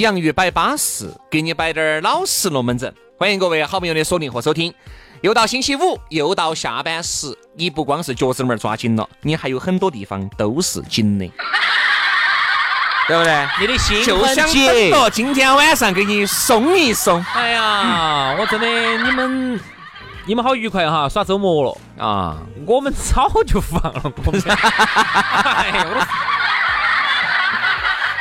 洋芋摆巴适，给你摆点儿老实龙门阵。欢迎各位好朋友的锁定和收听。又到星期五，又到下班时，你不光是脚趾门抓紧了，你还有很多地方都是紧的，对不对？你的心就想等着今天晚上给你松一松哎呀，我真的你们你们好愉快哈，耍周末了。啊！我们早就放了，我们。哎呀，我都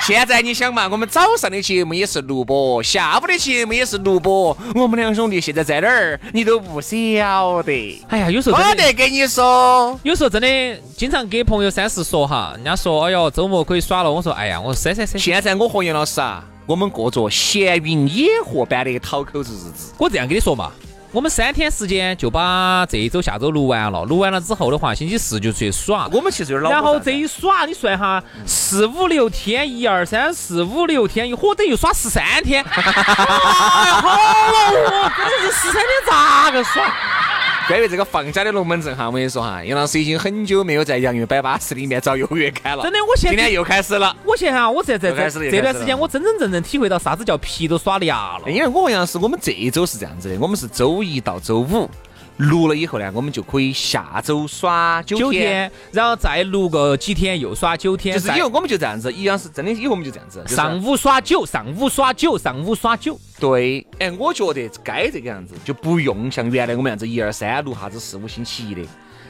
现在你想嘛，我们早上的节目也是录播，下午的节目也是录播，我们两兄弟现在在哪儿，你都不晓得。哎呀，有时候我得跟你说，有时候真的经常给朋友三四说哈，人家说哎呦周末可以耍了，我说哎呀，我说三三三，现在我和杨老师啊，我们过着闲云野鹤般的讨口子日子。我这样跟你说嘛，我们三天时间就把这一周、下周录完了，录完了之后的话，星期四就出去耍。我们其实有点老然后这一耍，你算哈，四五六天，一二三四五六天，一伙等于耍十三天。哎呀，好恼火！真的是十三天咋个耍？关于这个放假的龙门阵哈，我跟你说哈，杨老师已经很久没有在洋芋摆巴士里面找优越感了。真的我现在今天又开始了。我现在哈，我在在在始了又开始了这段时间，我真真正正体会到啥子叫皮都耍凉了。因为我和杨老师，我们这一周是这样子的，我们是周一到周五录了以后呢，我们就可以下周耍九九天。天，然后再录个几天，又耍九天，就是以后我们就这样子，一样是真的，以后我们就这样子。就是上午耍九，上午耍九，上午耍九。对，哎，我觉得该这个样子，就不用像原来我们样子一二三录啥子四五星期一的，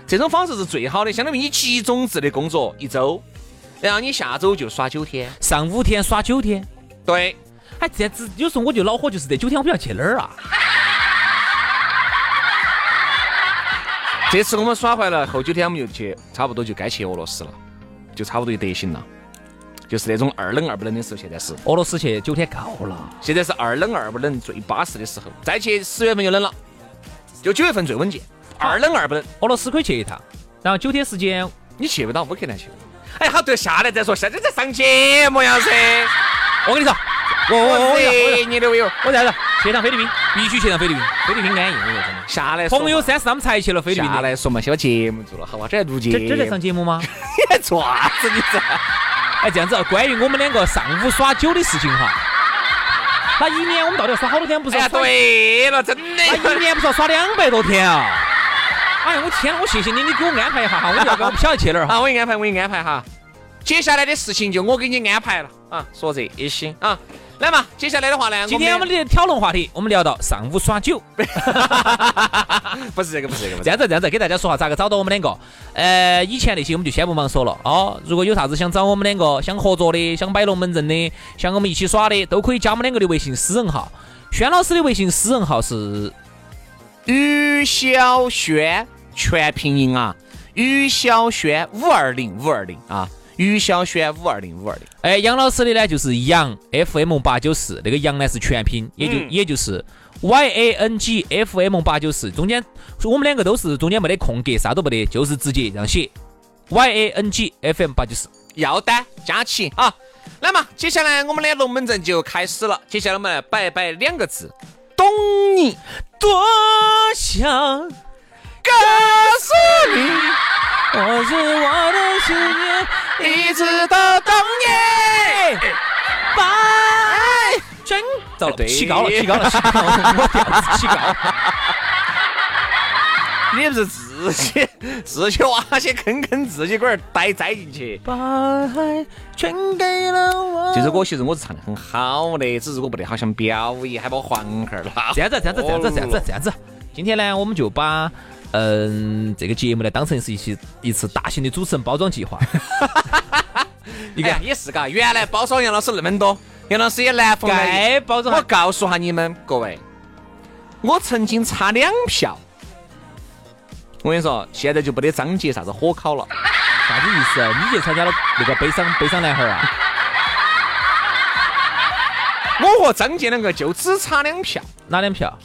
这种方式是最好的，相当于你集中制的工作一周，然后你下周就耍九天。上五天耍九天，对，哎，这样子有时候我就恼火，就是这九天我不晓得去哪儿啊？这次我们耍回来后九天，我们就去，差不多就该去俄罗斯了，就差不多就得行了。就是那种二冷二不冷的时候，现在是，俄罗斯去九天够了，现在是二冷二不冷最巴适的时候。再去十月份就冷了，就九月份最稳健，二冷二不冷。俄罗斯可以去一趟，然后九天时间，你去不到，乌克兰去。哎，好，对，下来再说，现在在上节目呀噻。我跟你说，我我我我热你的我有。我在这去趟菲律宾，必须去趟菲律宾，菲律宾安逸。下来朋友三四他们才去了菲律宾的，下来说嘛，先把节目做了，好吧？这还录节目。这这在上节目吗？你做啥子？你这？哎，这样子，关于我们两个上午耍酒的事情哈，那一年我们到底要耍好多天？不是哎对了，真的。那一年不是要耍两百多天啊？哎呀，我天，我谢谢你，你给我安排一下哈，我要不然我不晓得去哪儿哈。好，我给你安排，我给你安排哈。接下来的事情就我给你安排了啊，说这些啊。来嘛，接下来的话呢，今天我们的讨论话题，我们聊到上午耍酒。不是这个，不是这个，这样子，这样子，给大家说下咋个找到我们两个。呃，以前那些我们就先不忙说了哦。如果有啥子想找我们两个，想合作的，想摆龙门阵的，想跟我们一起耍的，都可以加我们两个的微信私人号。轩老师的微信私人号是于小轩全拼音啊，于小轩五二零五二零啊，于小轩五二零五二零。哎，杨老师的呢就是杨 FM 八九四，那个杨呢是全拼，也就、嗯也就是 Y A N G F M 八九四，中间我们两个都是中间没得空格，啥都没得，就是直接这样写 Y A N G F M 八九四。要单加起啊。那么接下来我们的龙门阵就开始了。接下来我们来摆一摆两个字，懂你。多想告告诉你，我是我的思念，一直都懂你。拜真糟了，起高了，起高了，起高了，我调子起高了。你不是自己自己挖些坑坑，自己龟儿呆栽进去。把爱全给了我。这首歌其实我是唱的很好的，只是我不得好想表演，还把我黄孩儿拉。这样子，这样子，这样子，这样子，这样子。今天呢，我们就把嗯这个节目呢当成是一期一次大型的主持人包装计划。你看也是嘎，原来包装杨老师那么多，杨老师也难逢该包装。我告诉下你们各位，我曾经差两票。我跟你说，现在就不得张杰啥子火烤了。啥子意思？你去参加了那个悲伤悲伤男孩啊？我和张杰两个就只差两票，哪两票？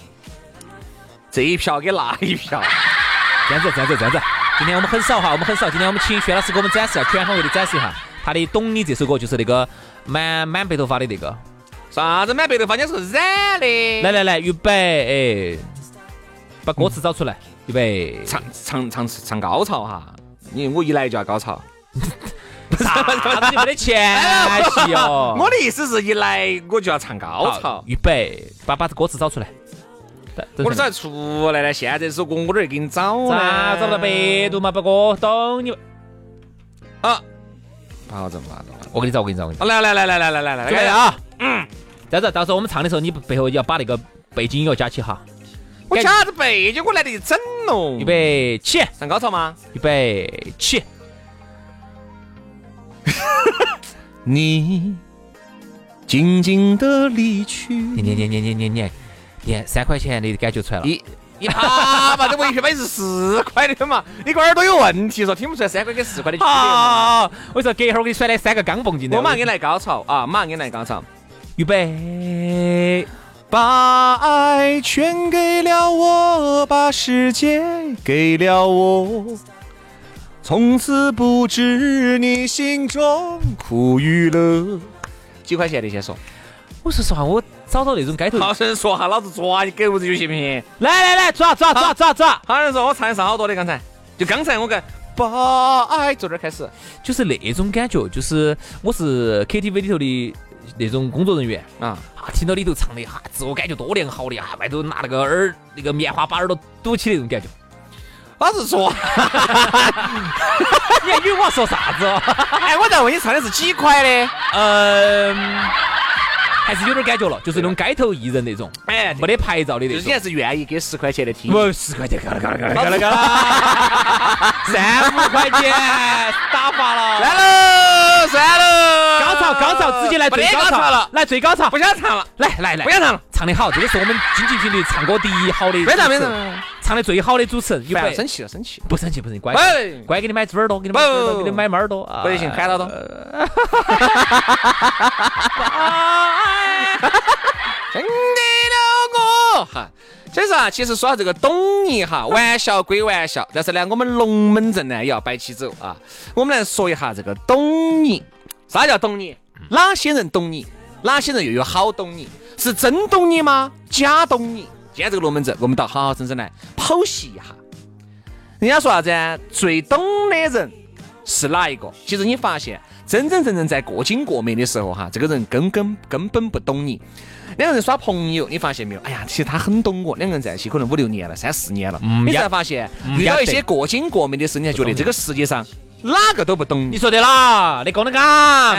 这一票给那一票。这样子，这样子，这样子。今天我们很少哈，我们很少。今天我们请薛老师给我们展示一下，全方位的展示一下他的《懂你》这首歌，就是那个满满白头发的那个。啥子满白头发？人家是染的。来来来，预备，哎，把歌词找出来，预备。唱唱唱唱高潮哈！你我一来就要高潮。啥子？你没得前戏哦。我的意思是一来我就要唱高潮。预备，把把歌词找出来。我这才出来呢，现在这首歌我这儿给你找呢，找不到百度嘛？不过懂你啊，不好整，不好整。我给你找，我给你找，我给你。来来来来来来来来，来啊！嗯，这样子，到时候我们唱的时候，你背后要把那个背景音乐加起哈。我加啥子背景？我来得整喽。预备起，上高潮吗？预备起。你静静的离去。念念念念念念念。念三块钱的感觉出来了，你你怕嘛？这维权费是四块的嘛？你个耳朵有问题说听不出来三块跟四块的区别嘛？我说隔一会儿我给你甩来三个钢蹦进来，我马上给你来高潮啊！马上给你来高潮，预备，把爱全给了我，把世界给了我，从此不知你心中苦与乐。几块钱的先说，我说实话我。找到那种街头，好生说哈，老子抓你狗子就行不行？来来来，抓抓抓抓抓！好生说，我唱的上好多的，刚才就刚才我跟把爱从这儿开始，就是那种感觉，就是我是 KTV 里头的那种工作人员啊，听到里头唱的哈，自我感觉多良好的啊，外头拿那个耳那个棉花把耳朵堵起那种感觉。老子说，你还以为我要说啥子？哎，我在问你唱的是几块的？嗯。还是有点感觉了，就是那种街头艺人那种，哎，没得牌照的那种。你还是愿意给十块钱的听？不，十块钱，够了，够了，够了，够了，够了。三五块钱打发了，算了，算了。高潮，高潮，直接来最高潮了，来最高潮。不想唱了，来来来，不想唱了。唱的好，这个是我们经济频率唱歌第一好的。非常非常。唱的最好的主持人，不生气了，生气。不生气，不生气，乖。乖，给你买猪耳朵，给你买耳朵，给你买猫耳朵。不得行，喊到多。真的了我哈，所以说啊，其实说到这个懂你哈，玩笑归玩笑，但是呢，我们龙门阵呢也要摆起走啊。我们来说一下这个懂你，啥叫懂你？哪些人懂你？哪些人又有好懂你？是真懂你吗？假懂你？今天这个龙门阵，我们倒好好生生来剖析一下。人家说啥子？最懂的人是哪一个？其实你发现，真真正正在过经过美的时候哈，这个人根根根本不懂你。两个人耍朋友，你发现没有？哎呀，其实他很懂我。两个人在一起可能五六年了，三四年了，你才发现遇到一些过经过美的事，你才觉得这个世界上哪个都不懂你。说对了，你讲得刚。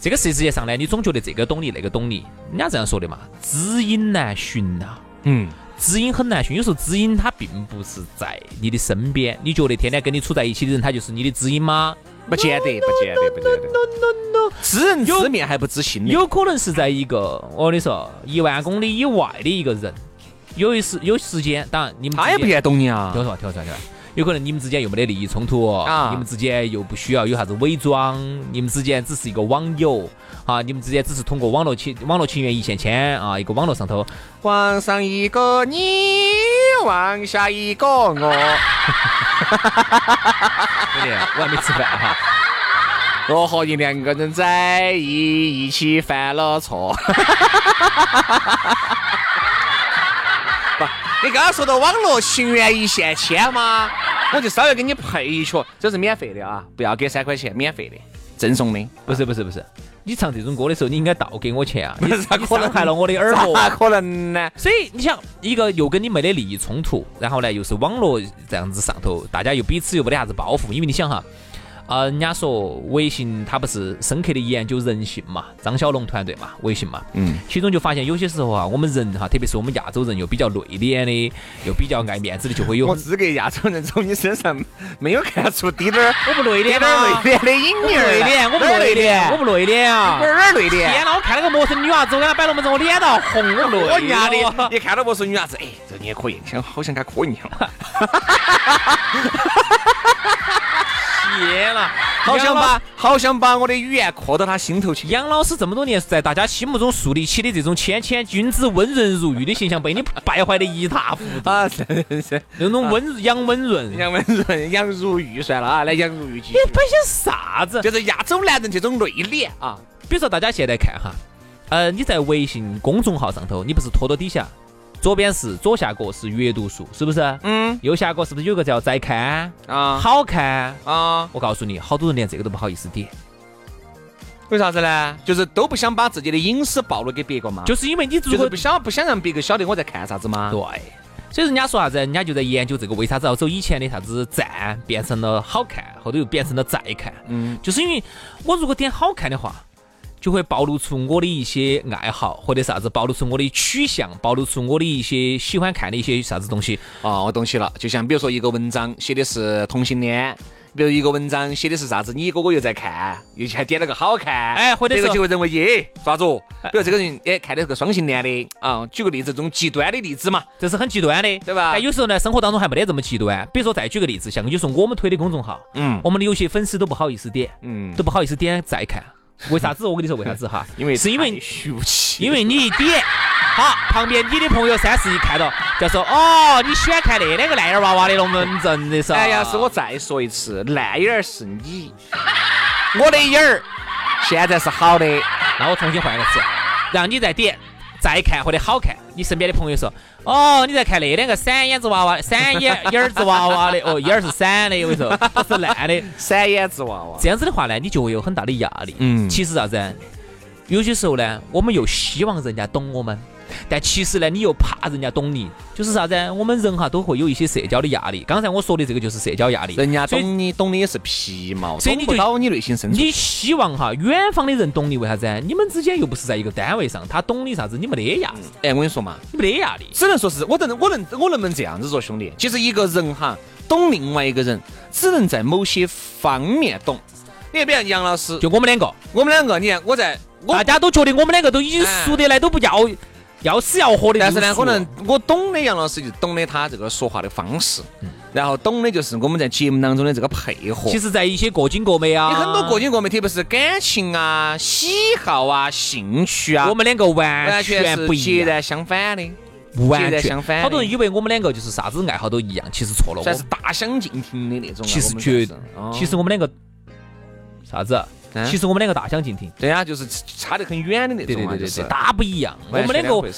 这个世界上呢，你总觉得这个懂你，那个懂你，人家这样说的嘛，知音难寻呐。嗯，知音很难寻，有时候知音他并不是在你的身边。你觉得天天跟你处在一起的人，他就是你的知音吗？不见得，不见得，不见得。知人知面还不知心，有可能是在一个我跟你说一万公里以外的一个人，有一时有时间，当然你们他也不见懂你啊。听我说，听我说，听我说，有可能你们之间又没得利益冲突啊，你们之间又不需要有啥子伪装，你们之间只是一个网友啊，你们之间只是通过网络情网络情缘一线牵啊，一个网络上头，网上一个你，往下一个我。兄弟，我还没吃饭哈。我和你两个人在一一起犯了错。不，你刚刚说到网络情缘一线牵吗？我就稍微给你配一曲，这是免费的啊，不要给三块钱，免费的，赠送的。不是不是不是，你唱这种歌的时候，你应该倒给我钱啊！你咋可能你伤害了我的耳朵。咋可能呢？所以你想，一个又跟你没得利益冲突，然后呢又是网络这样子上头，大家又彼此又没得啥子包袱，因为你想哈。啊，人家说微信它不是深刻的研究人性嘛？张小龙团队嘛，微信嘛，嗯，其中就发现有些时候啊，我们人哈，特别是我们亚洲人又比较内敛的，又比较爱面子的，就会有。我资格亚洲人从你身上没有看出滴点儿，我不内敛吗？内敛的影儿。内敛，我不内敛，我不内敛啊！哪儿内敛？天哪！我看那个陌生女娃子，我给她摆龙门阵，我脸都红，我内我娘的！一看到陌生女娃子，哎，这你也可以，像好像跟她磕一下。天呐，好想把好想把我的语言刻到他心头去。杨老师这么多年是在大家心目中树立起的这种谦谦君子、温润如玉的形象，被你败坏的一塌糊涂啊！是是是，那种温杨温润、杨温润、杨如玉算了啊，来杨如玉。你摆些啥子？就是亚洲男人这种内敛啊。比如说大家现在看哈，呃，你在微信公众号上头，你不是拖到底下？左边是左下角是阅读数，是不是？嗯。右下角是不是有个叫再看啊？好看啊！我告诉你，好多人连这个都不好意思点。为啥子呢？就是都不想把自己的隐私暴露给别个嘛。就是因为你就是不想不想让别个晓得我在看啥子嘛？对。所以人家说啥子？人家就在研究这个为啥子要走以前的啥子赞变成了好看，后头又变成了再看。嗯。就是因为我如果点好看的话。就会暴露出我的一些爱好或者啥子，暴露出我的取向，暴露出我的一些喜欢看的一些啥子东西。哦，我懂起了。就像比如说一个文章写的是同性恋，比如一个文章写的是啥子，你哥哥又在看，又还点了个好看，哎，或者就会认为耶，啥子？比如这个人哎看的是个双性恋的啊，举个例子，这种极端的例子嘛，这是很极端的，对吧？但有时候呢，生活当中还没得这么极端。比如说再举个例子，像有时候我们推的公众号，嗯，我们的有些粉丝都不好意思点，嗯，都不好意思点再看。为啥子？我跟你说，为啥子哈？因为是因为俗气。因为你一点，好，旁边你的朋友三四一看到，就说哦，你喜欢看那两个烂眼娃娃的龙门阵的是哎呀，是我再说一次，烂眼儿是你，我的眼儿现在是好的。那我重新换个词，让你再点。再看或者好看，你身边的朋友说，哦，你在看那两个闪眼子娃娃，闪眼眼子娃娃的，哦，眼儿是闪的，我跟你说，不是烂的，闪眼子娃娃。这样子的话呢，你就会有很大的压力。嗯，其实啥子？有些时候呢，我们又希望人家懂我们。但其实呢，你又怕人家懂你，就是啥子？我们人哈都会有一些社交的压力。刚才我说的这个就是社交压力。人家懂你，懂的也是皮毛，所以你就到你内心深处。你希望哈远方的人懂你，为啥子？你们之间又不是在一个单位上，他懂你啥子？你没得压力。哎，我跟你说嘛，你没得压力，只能说是我能，我能，我能不能这样子说，兄弟？其实一个人哈懂另外一个人，只能在某些方面懂。你看，比如杨老师，就我们两个，我们两个，你看我在，大家都觉得我们两个都已经熟得来，都不要。要死要活的，但是呢，可能我懂的杨老师就懂得他这个说话的方式，然后懂的就是我们在节目当中的这个配合。其实，在一些过紧过美啊，有很多过紧过美，特别是感情啊、喜好啊、兴趣啊，我们两个完全不，截然相反的，完全相反。好多人以为我们两个就是啥子爱好都一样，其实错了，算是大相径庭的那种。其实绝，其实我们两个啥子？其实我们两个大相径庭，对啊，就是差得很远的那种，对对对对，大不一样。我们两个，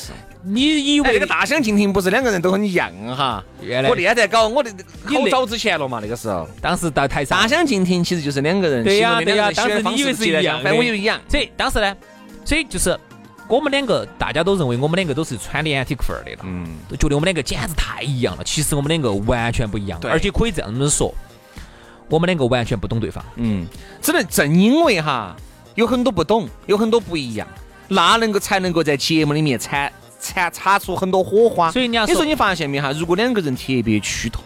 你以为那个大相径庭不是两个人都很一样哈？原来我那在搞，我的好早之前了嘛，那个时候。当时到台上，大相径庭其实就是两个人，对呀对呀，当时你以为是一样，反正我以为一样。所以当时呢，所以就是我们两个，大家都认为我们两个都是穿连体裤儿的了，嗯，都觉得我们两个简直太一样了。其实我们两个完全不一样，而且可以这样子说，我们两个完全不懂对方。嗯，只能正因为哈。有很多不懂，有很多不一样，那能够才能够在节目里面产产擦出很多火花。所以你要说，你发现没哈？如果两个人特别趋同，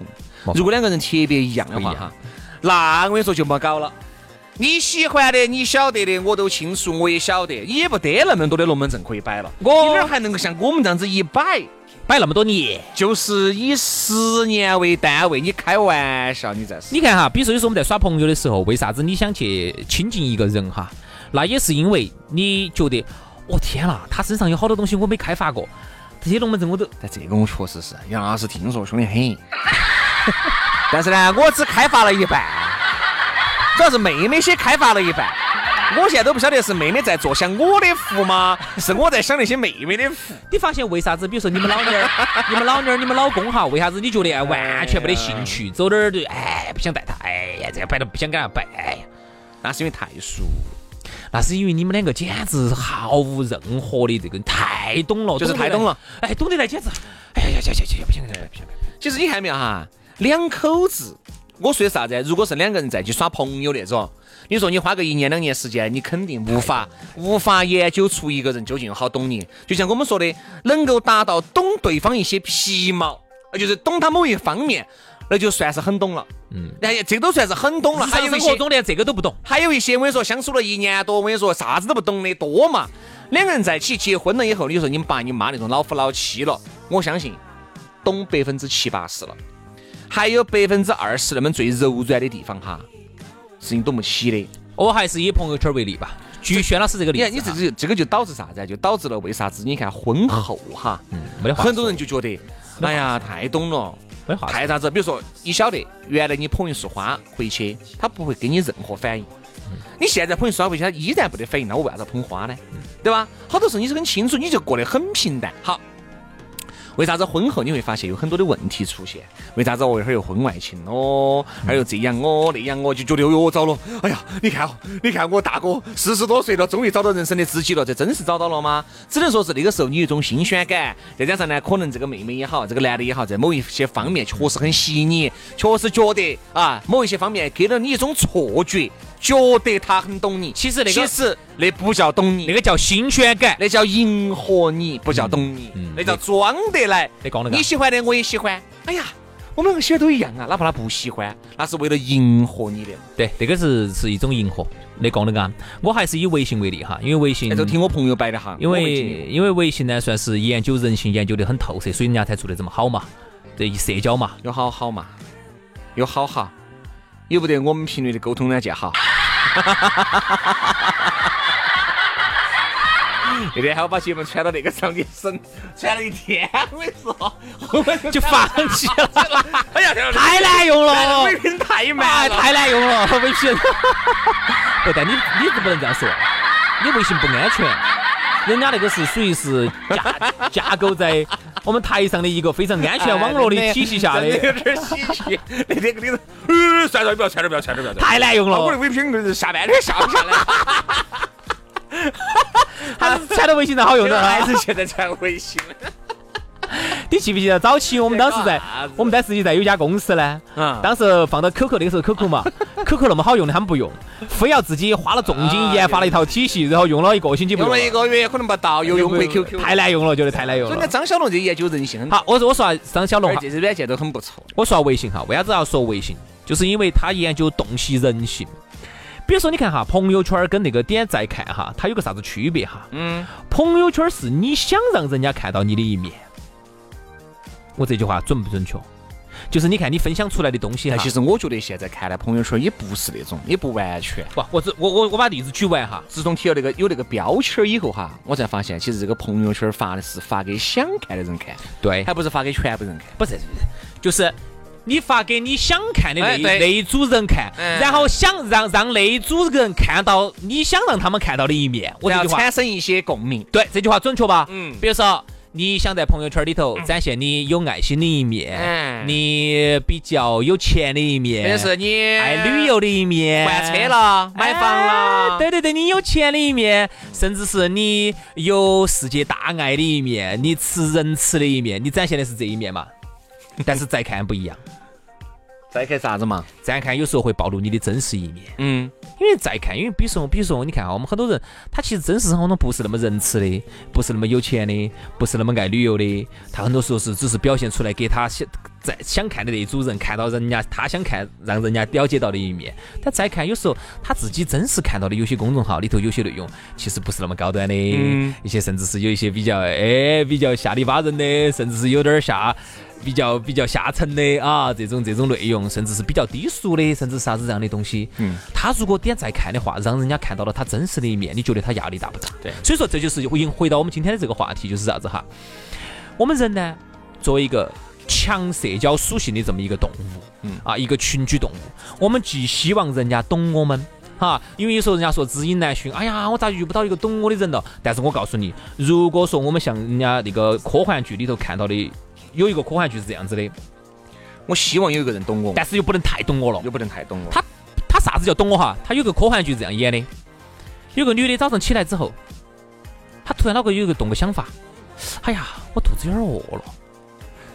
如果两个人特别一样的话哈，那我跟你说就没搞了。你喜欢的，你晓得的，我都清楚，我也晓得，也不得那么多的龙门阵可以摆了。我哪还能够像我们这样子一摆摆那么多年？就是以十年为单位，你开玩笑，你在是？你看哈，比如说有时候我们在耍朋友的时候，为啥子你想去亲近一个人哈？那也是因为你觉得，我天啦，他身上有好多东西我没开发过，这些龙门阵我都。但这个我确实是杨老师听说凶得很，但是呢，我只开发了一半，主要是妹妹些开发了一半，我现在都不晓得是妹妹在做享我的福吗？是我在享那些妹妹的福。你发现为啥子？比如说你们老娘儿、你们老娘儿、你们老公哈，为啥子你觉得完全没得兴趣，走哪儿就哎不想带他，哎呀这个摆都不想跟他摆，哎呀，那是因为太熟。那是因为你们两个简直毫无任何的这个太懂了，就是太懂了。哎，懂得来简直，哎呀呀呀呀呀，不行不行不行！其实你看没有哈，两口子，我说的啥子？如果是两个人在一起耍朋友那种，你说你花个一年两年时间，你肯定无法无法研究出一个人究竟有好懂你。就像我们说的，能够达到懂对方一些皮毛，就是懂他某一方面。那就算是很懂了，嗯，哎，这都算是很懂了。还有生活中连这个都不懂，还有一些我跟你说，相处了一年多，我跟你说啥子都不懂的多嘛。两个人在一起结婚了以后，你说你们爸你妈那种老夫老妻了，我相信懂百分之七八十了，还有百分之二十那么最柔软的地方哈，是你懂不起的。我还是以朋友圈为例吧，据轩老师这个例子，你看你这个这个就导致啥子？就导致了为啥子？你看婚后哈，嗯，没得很多人就觉得，哎呀，太懂了。没话太啥子？比如说，你晓得原来你捧一束花回去，他不会给你任何反应。你现在捧一束花回去，他依然不得反应，那我为啥子捧花呢？对吧？好多时候你是很清楚，你就过得很平淡。好。为啥子婚后你会发现有很多的问题出现？为啥子我一会儿又婚外情哦，还有这样哦那样哦，就觉得哟糟了！哎呀，你看，你看我大哥四十多岁了，终于找到人生的知己了，这真是找到了吗？只能说是那个时候你有一种新鲜感，再加上呢，可能这个妹妹也好，这个男的也好，在某一些方面确实很吸引你，确实觉得啊，某一些方面给了你一种错觉。觉得他很懂你，其实那个其实那不叫懂你，那个叫新鲜感，那叫迎合你，不叫懂你，那叫装得来。你喜欢的我也喜欢。哎呀，我们两个喜欢都一样啊，哪怕他不喜欢，那是为了迎合你的。对，这个是是一种迎合。那功能啊，我还是以微信为例哈，因为微信就听我朋友摆的哈，因为因为微信呢算是研究人性研究的很透彻，所以人家才做的这么好嘛。这一社交嘛，有好好嘛，有好好，有不得我们频率的沟通软件好。那天还要把节目传到那个上面省，传了一天，我跟你说，后面就放弃了。哎呀，太难用了，微信太慢，太难用了，微信。不，但你你是不能这样说，你微信不安全。人家那个是属于是架架构在我们台上的一个非常安全网络的体系下的，有点稀奇。那天跟你说，呃，算了，不要传了，不要传了，不要太难用了。我的微信下半天下不下来，还是传到微信上好用的，还是现在传微信。你记不记得早期我们当时在我们当时在有家公司呢？嗯，当时放到 QQ 那个时候 QQ 嘛，QQ 那么好用的他们不用，非要自己花了重金研发了一套体系，然后用了一个星期不用。用了一个月可能不到又用回 QQ，太难用了，觉得太难用了。所以张小龙这研究人性很好。我说我说张小龙，这些软件都很不错。我说微信哈，为啥子要说微信？就是因为他研究洞悉人性。比如说你看哈，朋友圈跟那个点赞看哈，它有个啥子区别哈？嗯，朋友圈是你想让人家看到你的一面。我这句话准不准确？就是你看你分享出来的东西哈，其实我觉得现在看来朋友圈也不是那种，也不完全。不，我只我我我把例子举完哈。自从提了那个有那个标签以后哈，我才发现其实这个朋友圈发的是发给想看的人看，对，还不是发给全部人看。不是，就是你发给你想看的那那一组人看，然后想让让那一组人看到你想让他们看到的一面，我这句话产生一些共鸣。对，这句话准确吧？嗯。比如说。你想在朋友圈里头展现你有爱心的一面，你比较有钱的一面，是你爱旅游的一面，换车了，买房了，对对对，你有钱的一面，甚至是你有世界大爱的一面，你吃人吃的一面，你展现的是这一面嘛？但是再看不一样。再看啥子嘛？再看有时候会暴露你的真实一面。嗯，因为再看，因为比如说，比如说，你看哈，我们很多人，他其实真实生活中不是那么仁慈的，不是那么有钱的，不是那么爱旅游的。他很多时候是只是表现出来给他想在想看的那组人看到人家他想看让人家了解到的一面。他再看，有时候他自己真实看到的有些公众号里头有些内容，其实不是那么高端的，一些甚至是有一些比较哎比较下里巴人的，甚至是有点下。比较比较下沉的啊，这种这种内容，甚至是比较低俗的，甚至啥子这样的东西，嗯，他如果点再看的话，让人家看到了他真实的一面，你觉得他压力大不大？对，所以说这就是回回到我们今天的这个话题，就是啥子哈？我们人呢，作为一个强社交属性的这么一个动物，嗯啊，一个群居动物，我们既希望人家懂我们，哈，因为有时候人家说知音难寻，哎呀，我咋遇不到一个懂我的人了？但是我告诉你，如果说我们像人家那个科幻剧里头看到的。有一个科幻剧是这样子的，我希望有一个人懂我，但是又不能太懂我了，又不能太懂我。他他啥子叫懂我哈？他有个科幻剧这样演的，有有个女的早上起来之后，她突然脑壳有一个动个想法，哎呀，我肚子有点饿了。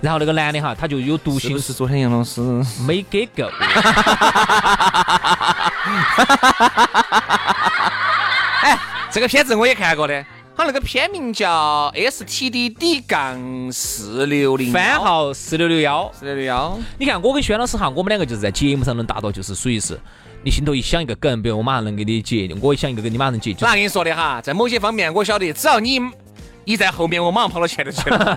然后那个男的哈，他就有独行，是昨天杨老师没给够。哎，这个片子我也看过的，它那个片名叫 S T D D 杠四六零番号四六六幺四六六幺。你看我跟轩老师哈，我们两个就是在节目上能达到，就是属于是，你心头一想一个梗，比如我马上能给你接，我一想一个梗，你马上能接。那跟你说的哈，在某些方面我晓得，只要你。一在后面，我马上跑到前头去了。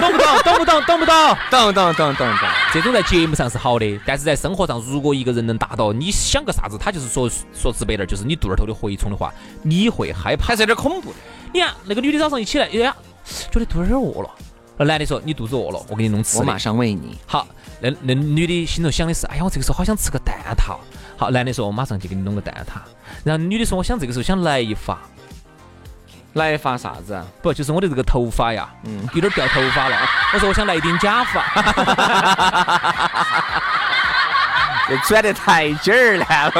懂不懂？懂不懂？懂不懂？懂懂懂懂懂。这种在节目上是好的，但是在生活上，如果一个人能达到，你想个啥子，他就是说说直白点，就是你肚儿头的蛔虫的话，你会害怕，还是有点恐怖的。你看那个女的早上一起来，哎呀，觉得肚儿有点饿了。那男的说：“你肚子饿了，我给你弄吃。”我马上喂你。好，那那女的心头想的是：“哎呀，我这个时候好想吃个蛋挞。”好，男的说：“我马上就给你弄个蛋挞。”然后女的说：“我想这个时候想来一发。”来发啥子啊？不，就是我的这个头发呀，嗯，有点掉头发了。我说我想来一顶假发，这转得太劲儿了。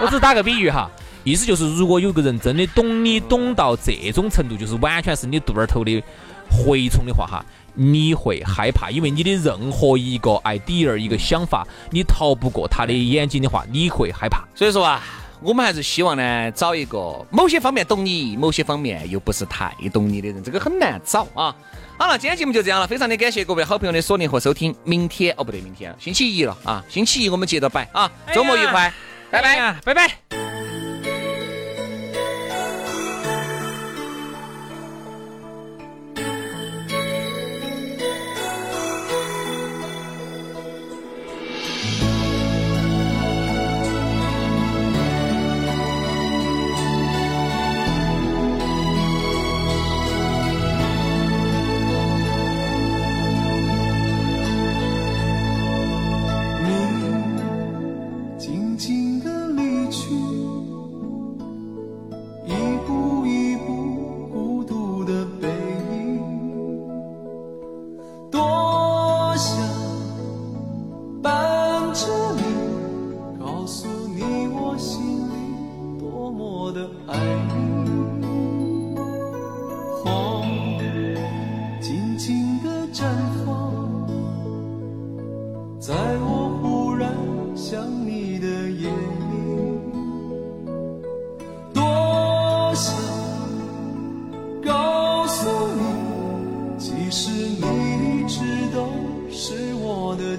我 只打个比喻哈，意思就是，如果有个人真的懂你懂到这种程度，就是完全是你肚儿头的蛔虫的话哈，你会害怕，因为你的任何一个 idea 一个想法，你逃不过他的眼睛的话，你会害怕。所以说啊。我们还是希望呢，找一个某些方面懂你，某些方面又不是太懂你的人，这个很难找啊。好了，今天节目就这样了，非常的感谢各位好朋友的锁定和收听。明天哦，不对，明天星期一了啊，星期一我们接着摆啊，周末愉快，拜拜，拜拜。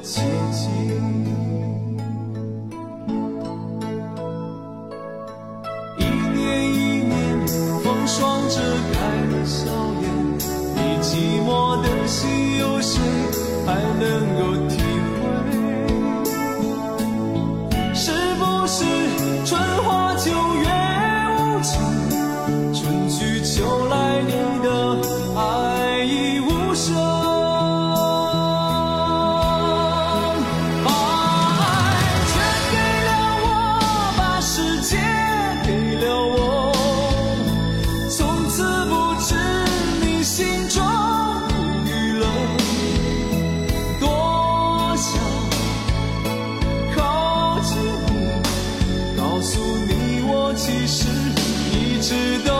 奇迹。其实一直都。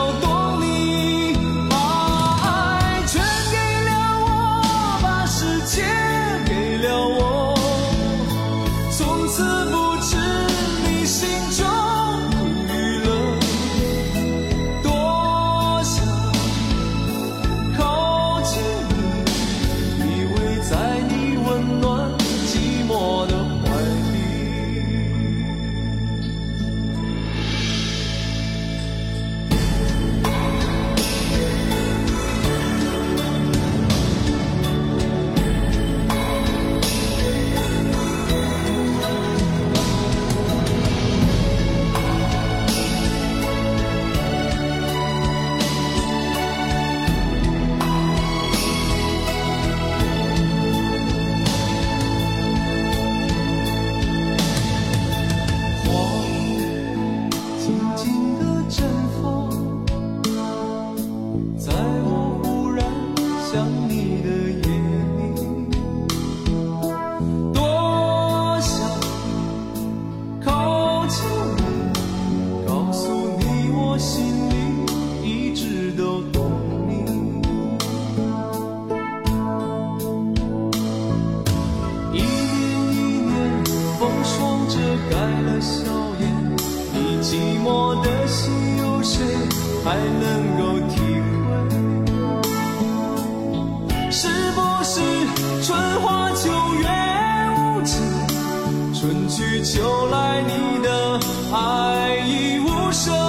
春去秋来你的爱已无声。